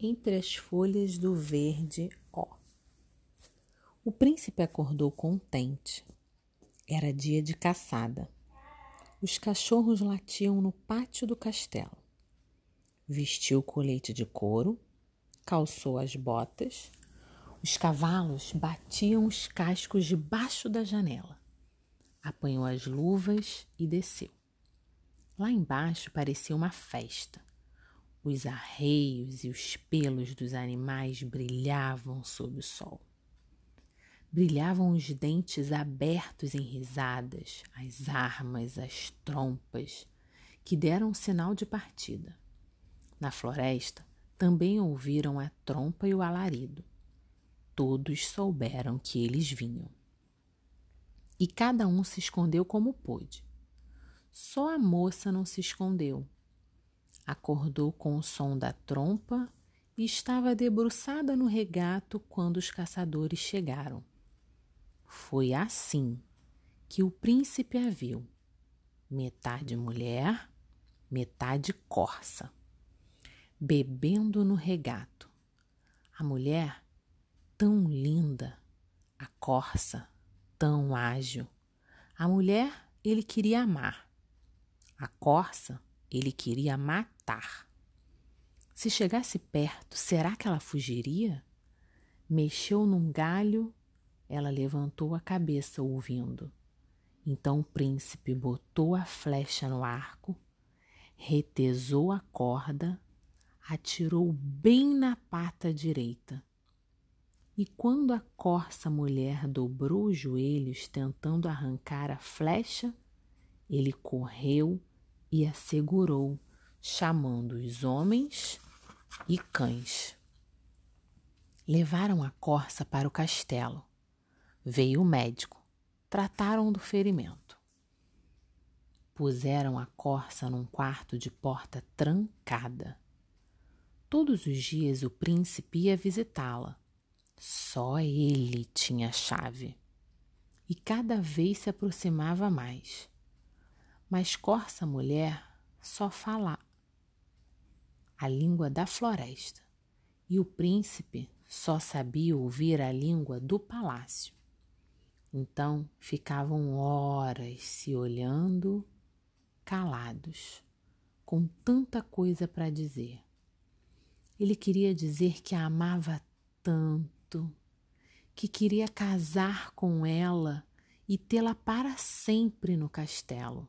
entre as folhas do verde ó. O príncipe acordou contente. Era dia de caçada. Os cachorros latiam no pátio do castelo. Vestiu o colete de couro, calçou as botas. Os cavalos batiam os cascos debaixo da janela. Apanhou as luvas e desceu. Lá embaixo parecia uma festa. Os arreios e os pelos dos animais brilhavam sob o sol. Brilhavam os dentes abertos em risadas, as armas, as trompas, que deram sinal de partida. Na floresta também ouviram a trompa e o alarido. Todos souberam que eles vinham. E cada um se escondeu como pôde. Só a moça não se escondeu Acordou com o som da trompa e estava debruçada no regato quando os caçadores chegaram. Foi assim que o príncipe a viu, metade mulher, metade corça, bebendo no regato. A mulher tão linda, a corça tão ágil. A mulher ele queria amar, a corça ele queria matar. Se chegasse perto, será que ela fugiria? Mexeu num galho, ela levantou a cabeça ouvindo. Então o príncipe botou a flecha no arco, retesou a corda, atirou bem na pata direita. E quando a corça mulher dobrou os joelhos tentando arrancar a flecha, ele correu e a segurou, chamando os homens e cães. Levaram a corça para o castelo. Veio o médico. Trataram do ferimento. Puseram a corça num quarto de porta trancada. Todos os dias o príncipe ia visitá-la. Só ele tinha chave. E cada vez se aproximava mais mas Corça Mulher só fala a língua da floresta e o príncipe só sabia ouvir a língua do palácio. Então ficavam horas se olhando, calados, com tanta coisa para dizer. Ele queria dizer que a amava tanto, que queria casar com ela e tê-la para sempre no castelo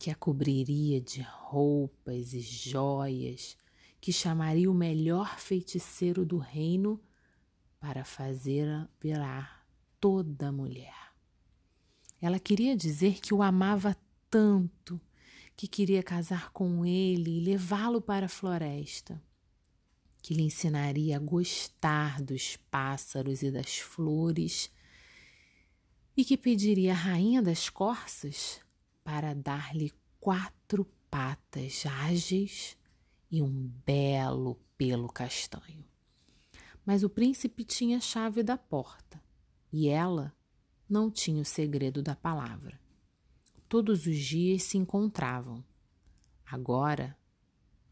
que a cobriria de roupas e joias, que chamaria o melhor feiticeiro do reino para fazê-la virar toda mulher. Ela queria dizer que o amava tanto que queria casar com ele e levá-lo para a floresta, que lhe ensinaria a gostar dos pássaros e das flores e que pediria à rainha das corças para dar-lhe quatro patas ágeis e um belo pelo castanho. Mas o príncipe tinha a chave da porta e ela não tinha o segredo da palavra. Todos os dias se encontravam. Agora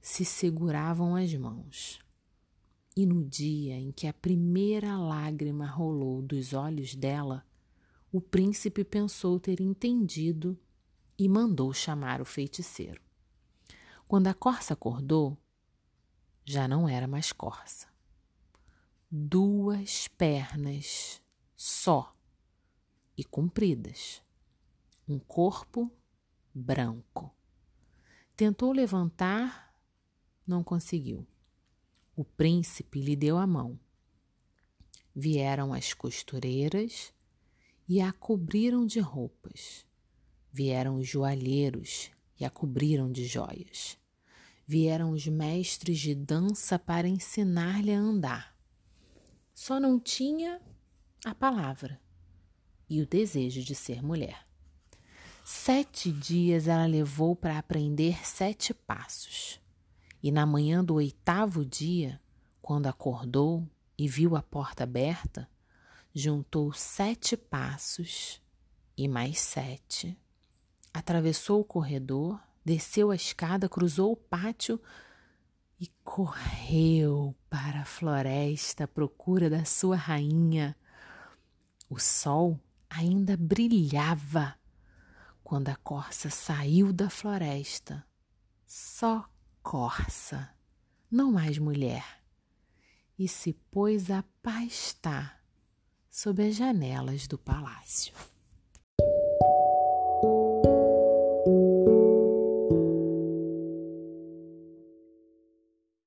se seguravam as mãos. E no dia em que a primeira lágrima rolou dos olhos dela, o príncipe pensou ter entendido e mandou chamar o feiticeiro. Quando a corça acordou, já não era mais corça. Duas pernas só e compridas, um corpo branco. Tentou levantar, não conseguiu. O príncipe lhe deu a mão. Vieram as costureiras e a cobriram de roupas. Vieram os joalheiros e a cobriram de joias. Vieram os mestres de dança para ensinar-lhe a andar. Só não tinha a palavra e o desejo de ser mulher. Sete dias ela levou para aprender sete passos. E na manhã do oitavo dia, quando acordou e viu a porta aberta, juntou sete passos e mais sete Atravessou o corredor, desceu a escada, cruzou o pátio e correu para a floresta à procura da sua rainha. O sol ainda brilhava quando a corça saiu da floresta. Só corça, não mais mulher, e se pôs a pastar sob as janelas do palácio.